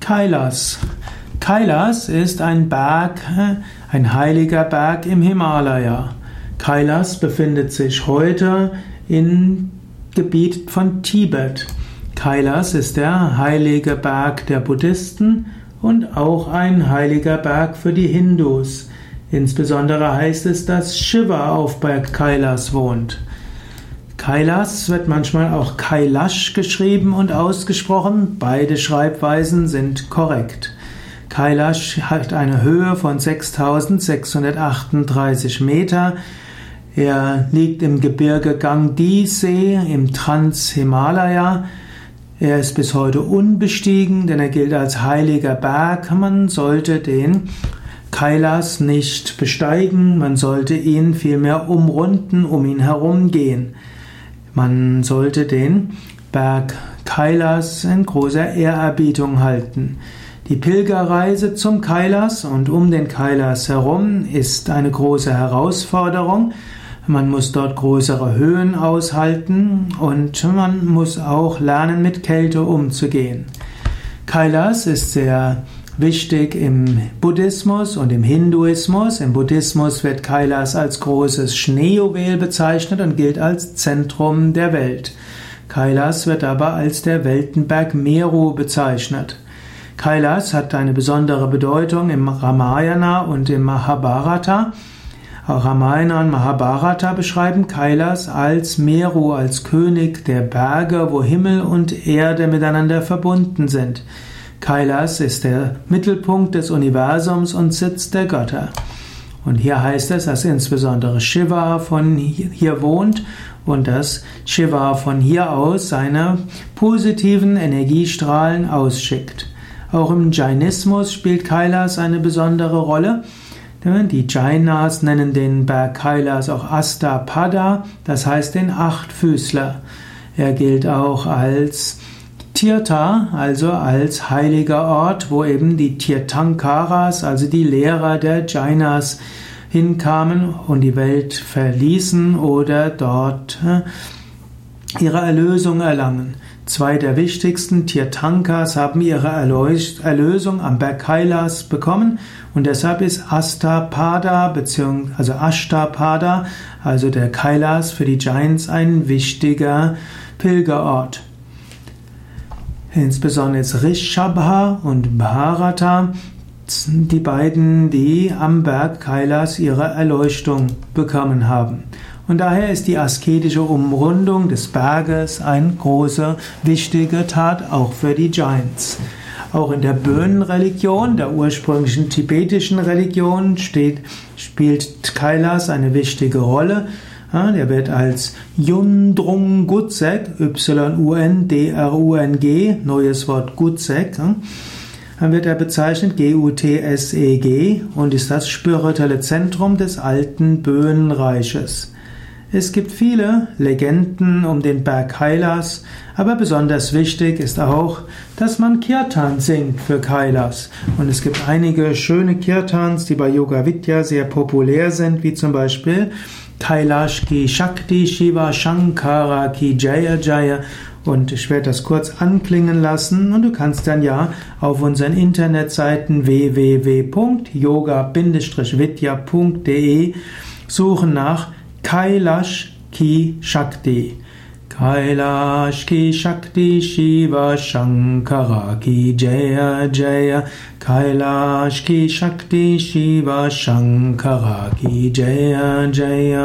Kailas. Kailas ist ein Berg, ein heiliger Berg im Himalaya. Kailas befindet sich heute im Gebiet von Tibet. Kailas ist der heilige Berg der Buddhisten und auch ein heiliger Berg für die Hindus. Insbesondere heißt es, dass Shiva auf Berg Kailas wohnt. Kailas wird manchmal auch Kailash geschrieben und ausgesprochen. Beide Schreibweisen sind korrekt. Kailash hat eine Höhe von 6638 Meter. Er liegt im Gebirge Gangdi-See im Transhimalaya. Er ist bis heute unbestiegen, denn er gilt als heiliger Berg. Man sollte den Kailas nicht besteigen, man sollte ihn vielmehr umrunden, um ihn herumgehen. Man sollte den Berg Kailas in großer Ehrerbietung halten. Die Pilgerreise zum Kailas und um den Kailas herum ist eine große Herausforderung. Man muss dort größere Höhen aushalten und man muss auch lernen, mit Kälte umzugehen. Kailas ist sehr wichtig im Buddhismus und im Hinduismus. Im Buddhismus wird Kailas als großes Schneejuwel bezeichnet und gilt als Zentrum der Welt. Kailas wird aber als der Weltenberg Meru bezeichnet. Kailas hat eine besondere Bedeutung im Ramayana und im Mahabharata. Ramayana und Mahabharata beschreiben Kailas als Meru, als König der Berge, wo Himmel und Erde miteinander verbunden sind. Kailas ist der Mittelpunkt des Universums und Sitz der Götter. Und hier heißt es, dass insbesondere Shiva von hier wohnt und dass Shiva von hier aus seine positiven Energiestrahlen ausschickt. Auch im Jainismus spielt Kailas eine besondere Rolle. Die Jainas nennen den Berg Kailas auch Astapada, das heißt den Achtfüßler. Er gilt auch als Tirtha, also als heiliger Ort, wo eben die Tirthankaras, also die Lehrer der Jainas, hinkamen und die Welt verließen oder dort äh, ihre Erlösung erlangen. Zwei der wichtigsten Tirthankas haben ihre Erlösung am Berg Kailas bekommen und deshalb ist Astapada bzw. also Ashtapada, also der Kailas für die Giants ein wichtiger Pilgerort. Insbesondere Rishabha und Bharata, die beiden, die am Berg Kailas ihre Erleuchtung bekommen haben. Und daher ist die asketische Umrundung des Berges eine große, wichtige Tat auch für die Giants. Auch in der Böhnenreligion, der ursprünglichen tibetischen Religion, steht, spielt Kailas eine wichtige Rolle. Der wird als Yundrung Gutsek, Y-U-N-D-R-U-N-G, neues Wort Gutsek, dann wird er bezeichnet G-U-T-S-E-G und ist das spirituelle Zentrum des alten Böhnenreiches. Es gibt viele Legenden um den Berg Kailas, aber besonders wichtig ist auch, dass man Kirtan singt für Kailas. Und es gibt einige schöne Kirtans, die bei Yoga Vidya sehr populär sind, wie zum Beispiel Kailash ki Shakti Shiva Shankara ki Jaya Jaya und ich werde das kurz anklingen lassen und du kannst dann ja auf unseren Internetseiten www.yoga-vidya.de suchen nach Kailash ki Shakti. Kailash की शक्ति शिव शङ्ख की जय जय कैलाश की शक्ति शिव शङ्ख की जय जय